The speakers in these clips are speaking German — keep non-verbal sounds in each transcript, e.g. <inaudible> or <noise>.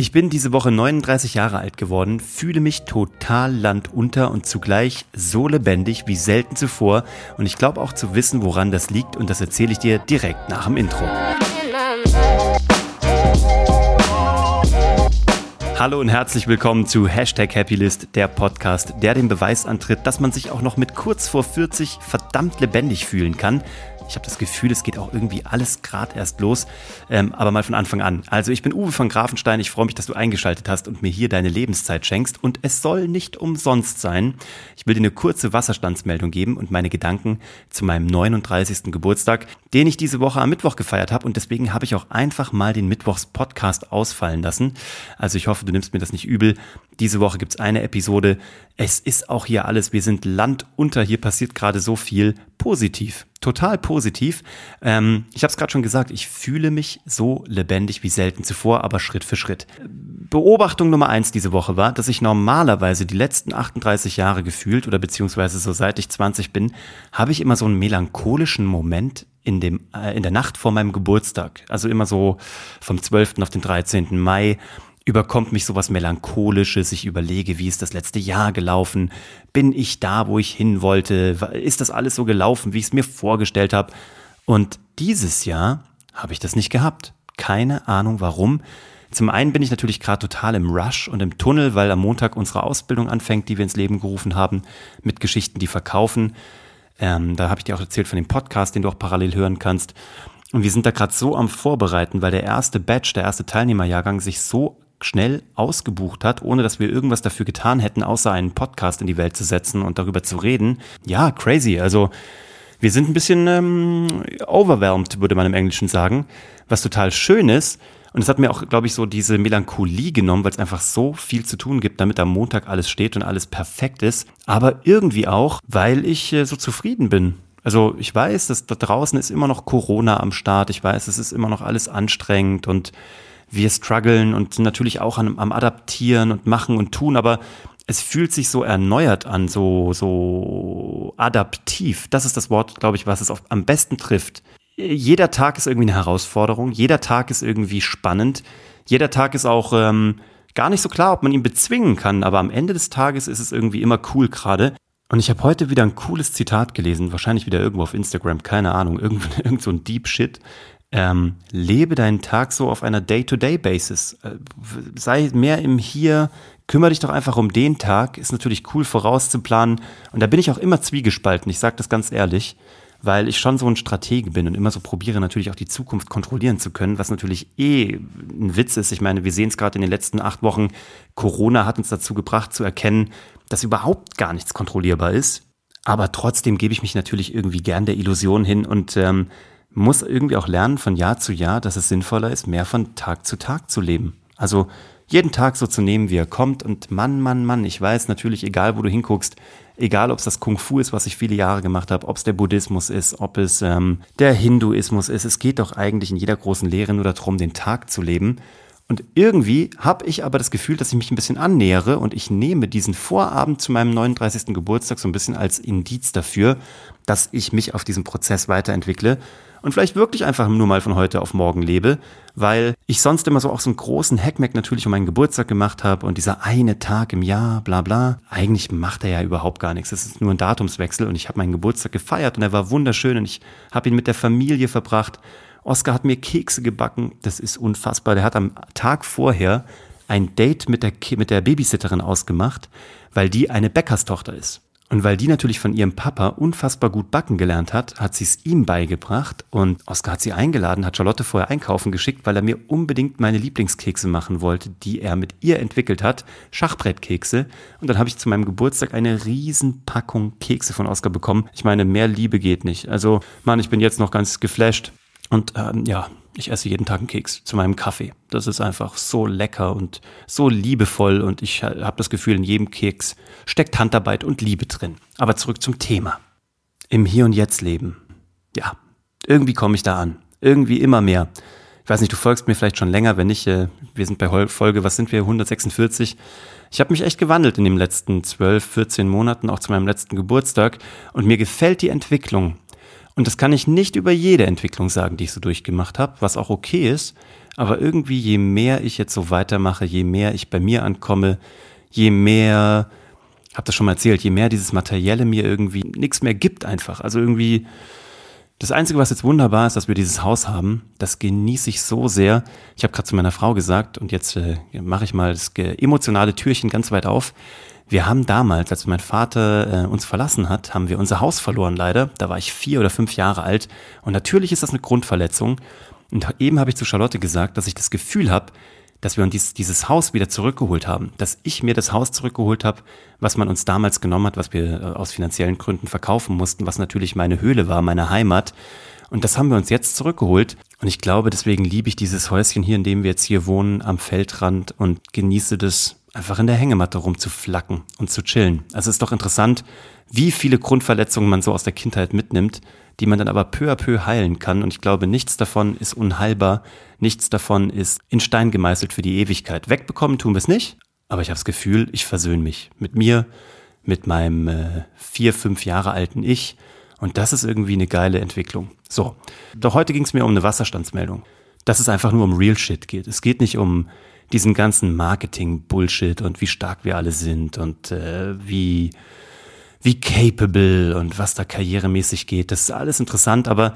Ich bin diese Woche 39 Jahre alt geworden, fühle mich total landunter und zugleich so lebendig wie selten zuvor und ich glaube auch zu wissen, woran das liegt und das erzähle ich dir direkt nach dem Intro. Hallo und herzlich willkommen zu Hashtag Happylist, der Podcast, der den Beweis antritt, dass man sich auch noch mit kurz vor 40 verdammt lebendig fühlen kann. Ich habe das Gefühl, es geht auch irgendwie alles gerade erst los. Ähm, aber mal von Anfang an. Also ich bin Uwe von Grafenstein. Ich freue mich, dass du eingeschaltet hast und mir hier deine Lebenszeit schenkst. Und es soll nicht umsonst sein. Ich will dir eine kurze Wasserstandsmeldung geben und meine Gedanken zu meinem 39. Geburtstag, den ich diese Woche am Mittwoch gefeiert habe. Und deswegen habe ich auch einfach mal den Mittwochs-Podcast ausfallen lassen. Also ich hoffe, du nimmst mir das nicht übel. Diese Woche gibt's eine Episode. Es ist auch hier alles. Wir sind Land unter. Hier passiert gerade so viel positiv total positiv. Ähm, ich habe es gerade schon gesagt, ich fühle mich so lebendig wie selten zuvor, aber Schritt für Schritt. Beobachtung Nummer eins diese Woche war, dass ich normalerweise die letzten 38 Jahre gefühlt oder beziehungsweise so seit ich 20 bin, habe ich immer so einen melancholischen Moment in dem äh, in der Nacht vor meinem Geburtstag. Also immer so vom 12. auf den 13. Mai überkommt mich sowas Melancholisches. Ich überlege, wie ist das letzte Jahr gelaufen? Bin ich da, wo ich hin wollte? Ist das alles so gelaufen, wie ich es mir vorgestellt habe? Und dieses Jahr habe ich das nicht gehabt. Keine Ahnung warum. Zum einen bin ich natürlich gerade total im Rush und im Tunnel, weil am Montag unsere Ausbildung anfängt, die wir ins Leben gerufen haben, mit Geschichten, die verkaufen. Ähm, da habe ich dir auch erzählt von dem Podcast, den du auch parallel hören kannst. Und wir sind da gerade so am Vorbereiten, weil der erste Batch, der erste Teilnehmerjahrgang sich so schnell ausgebucht hat, ohne dass wir irgendwas dafür getan hätten, außer einen Podcast in die Welt zu setzen und darüber zu reden. Ja, crazy. Also wir sind ein bisschen ähm, overwhelmed, würde man im Englischen sagen, was total schön ist. Und es hat mir auch, glaube ich, so diese Melancholie genommen, weil es einfach so viel zu tun gibt, damit am Montag alles steht und alles perfekt ist. Aber irgendwie auch, weil ich äh, so zufrieden bin. Also ich weiß, dass da draußen ist immer noch Corona am Start. Ich weiß, es ist immer noch alles anstrengend und wir strugglen und natürlich auch am, am Adaptieren und machen und tun, aber es fühlt sich so erneuert an, so, so adaptiv. Das ist das Wort, glaube ich, was es am besten trifft. Jeder Tag ist irgendwie eine Herausforderung, jeder Tag ist irgendwie spannend, jeder Tag ist auch ähm, gar nicht so klar, ob man ihn bezwingen kann, aber am Ende des Tages ist es irgendwie immer cool gerade. Und ich habe heute wieder ein cooles Zitat gelesen, wahrscheinlich wieder irgendwo auf Instagram, keine Ahnung, irgend, <laughs> irgend so ein Deep Shit. Ähm, lebe deinen Tag so auf einer Day-to-Day-Basis. Äh, sei mehr im Hier, kümmere dich doch einfach um den Tag. Ist natürlich cool vorauszuplanen. Und da bin ich auch immer zwiegespalten, ich sage das ganz ehrlich, weil ich schon so ein Stratege bin und immer so probiere natürlich auch die Zukunft kontrollieren zu können, was natürlich eh ein Witz ist. Ich meine, wir sehen es gerade in den letzten acht Wochen. Corona hat uns dazu gebracht zu erkennen, dass überhaupt gar nichts kontrollierbar ist. Aber trotzdem gebe ich mich natürlich irgendwie gern der Illusion hin und ähm, muss irgendwie auch lernen von Jahr zu Jahr, dass es sinnvoller ist, mehr von Tag zu Tag zu leben. Also jeden Tag so zu nehmen, wie er kommt und Mann, Mann, Mann, ich weiß natürlich, egal wo du hinguckst, egal ob es das Kung Fu ist, was ich viele Jahre gemacht habe, ob es der Buddhismus ist, ob es ähm, der Hinduismus ist, es geht doch eigentlich in jeder großen Lehre nur darum, den Tag zu leben. Und irgendwie habe ich aber das Gefühl, dass ich mich ein bisschen annähere und ich nehme diesen Vorabend zu meinem 39. Geburtstag so ein bisschen als Indiz dafür, dass ich mich auf diesem Prozess weiterentwickle und vielleicht wirklich einfach nur mal von heute auf morgen lebe, weil ich sonst immer so auch so einen großen Hackmack natürlich um meinen Geburtstag gemacht habe und dieser eine Tag im Jahr, bla bla. Eigentlich macht er ja überhaupt gar nichts. Es ist nur ein Datumswechsel und ich habe meinen Geburtstag gefeiert und er war wunderschön und ich habe ihn mit der Familie verbracht. Oskar hat mir Kekse gebacken. Das ist unfassbar. Der hat am Tag vorher ein Date mit der, mit der Babysitterin ausgemacht, weil die eine Bäckerstochter ist. Und weil die natürlich von ihrem Papa unfassbar gut backen gelernt hat, hat sie es ihm beigebracht und Oskar hat sie eingeladen, hat Charlotte vorher einkaufen geschickt, weil er mir unbedingt meine Lieblingskekse machen wollte, die er mit ihr entwickelt hat, Schachbrettkekse. Und dann habe ich zu meinem Geburtstag eine riesen Packung Kekse von Oskar bekommen. Ich meine, mehr Liebe geht nicht. Also, Mann, ich bin jetzt noch ganz geflasht. Und ähm, ja, ich esse jeden Tag einen Keks zu meinem Kaffee. Das ist einfach so lecker und so liebevoll und ich habe das Gefühl, in jedem Keks steckt Handarbeit und Liebe drin. Aber zurück zum Thema. Im Hier und Jetzt leben. Ja, irgendwie komme ich da an. Irgendwie immer mehr. Ich weiß nicht, du folgst mir vielleicht schon länger, wenn nicht, äh, wir sind bei Folge, was sind wir, 146. Ich habe mich echt gewandelt in den letzten 12, 14 Monaten, auch zu meinem letzten Geburtstag. Und mir gefällt die Entwicklung. Und das kann ich nicht über jede Entwicklung sagen, die ich so durchgemacht habe, was auch okay ist. Aber irgendwie, je mehr ich jetzt so weitermache, je mehr ich bei mir ankomme, je mehr, hab das schon mal erzählt, je mehr dieses Materielle mir irgendwie nichts mehr gibt einfach. Also irgendwie, das Einzige, was jetzt wunderbar ist, dass wir dieses Haus haben, das genieße ich so sehr. Ich habe gerade zu meiner Frau gesagt, und jetzt äh, mache ich mal das emotionale Türchen ganz weit auf. Wir haben damals, als mein Vater äh, uns verlassen hat, haben wir unser Haus verloren leider. Da war ich vier oder fünf Jahre alt. Und natürlich ist das eine Grundverletzung. Und eben habe ich zu Charlotte gesagt, dass ich das Gefühl habe, dass wir uns dies, dieses Haus wieder zurückgeholt haben. Dass ich mir das Haus zurückgeholt habe, was man uns damals genommen hat, was wir äh, aus finanziellen Gründen verkaufen mussten, was natürlich meine Höhle war, meine Heimat. Und das haben wir uns jetzt zurückgeholt. Und ich glaube, deswegen liebe ich dieses Häuschen hier, in dem wir jetzt hier wohnen, am Feldrand und genieße das einfach in der Hängematte rumzuflacken und zu chillen. Also es ist doch interessant, wie viele Grundverletzungen man so aus der Kindheit mitnimmt, die man dann aber peu à peu heilen kann. Und ich glaube, nichts davon ist unheilbar, nichts davon ist in Stein gemeißelt für die Ewigkeit. Wegbekommen tun wir es nicht, aber ich habe das Gefühl, ich versöhne mich mit mir, mit meinem äh, vier, fünf Jahre alten Ich. Und das ist irgendwie eine geile Entwicklung. So, doch heute ging es mir um eine Wasserstandsmeldung. Dass es einfach nur um Real Shit geht. Es geht nicht um diesen ganzen Marketing-Bullshit und wie stark wir alle sind und äh, wie, wie capable und was da karrieremäßig geht. Das ist alles interessant, aber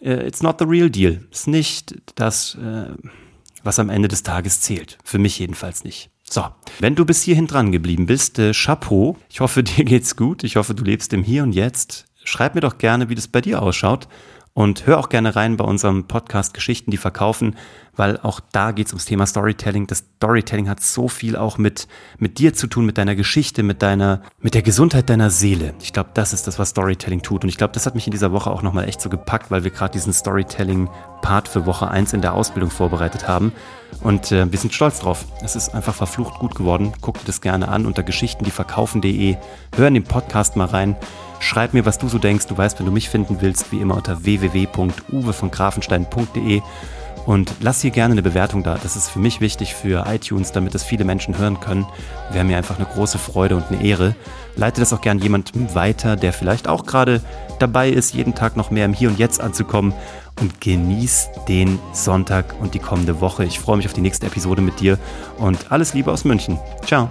äh, it's not the real deal. Es ist nicht das, äh, was am Ende des Tages zählt. Für mich jedenfalls nicht. So, wenn du bis hierhin dran geblieben bist, äh, Chapeau. Ich hoffe, <laughs> dir geht's gut. Ich hoffe, du lebst im Hier und Jetzt. Schreib mir doch gerne, wie das bei dir ausschaut. Und hör auch gerne rein bei unserem Podcast Geschichten, die verkaufen, weil auch da geht es ums Thema Storytelling. Das Storytelling hat so viel auch mit, mit dir zu tun, mit deiner Geschichte, mit deiner, mit der Gesundheit deiner Seele. Ich glaube, das ist das, was Storytelling tut. Und ich glaube, das hat mich in dieser Woche auch nochmal echt so gepackt, weil wir gerade diesen Storytelling-Part für Woche 1 in der Ausbildung vorbereitet haben. Und äh, wir sind stolz drauf. Es ist einfach verflucht gut geworden. Guck dir das gerne an unter geschichtendieverkaufen.de. Hör in den Podcast mal rein. Schreib mir, was du so denkst. Du weißt, wenn du mich finden willst, wie immer unter www.uwe und lass hier gerne eine Bewertung da. Das ist für mich wichtig für iTunes, damit das viele Menschen hören können. Wäre mir einfach eine große Freude und eine Ehre. Leite das auch gerne jemandem weiter, der vielleicht auch gerade dabei ist, jeden Tag noch mehr im Hier und Jetzt anzukommen. Und genieß den Sonntag und die kommende Woche. Ich freue mich auf die nächste Episode mit dir und alles Liebe aus München. Ciao.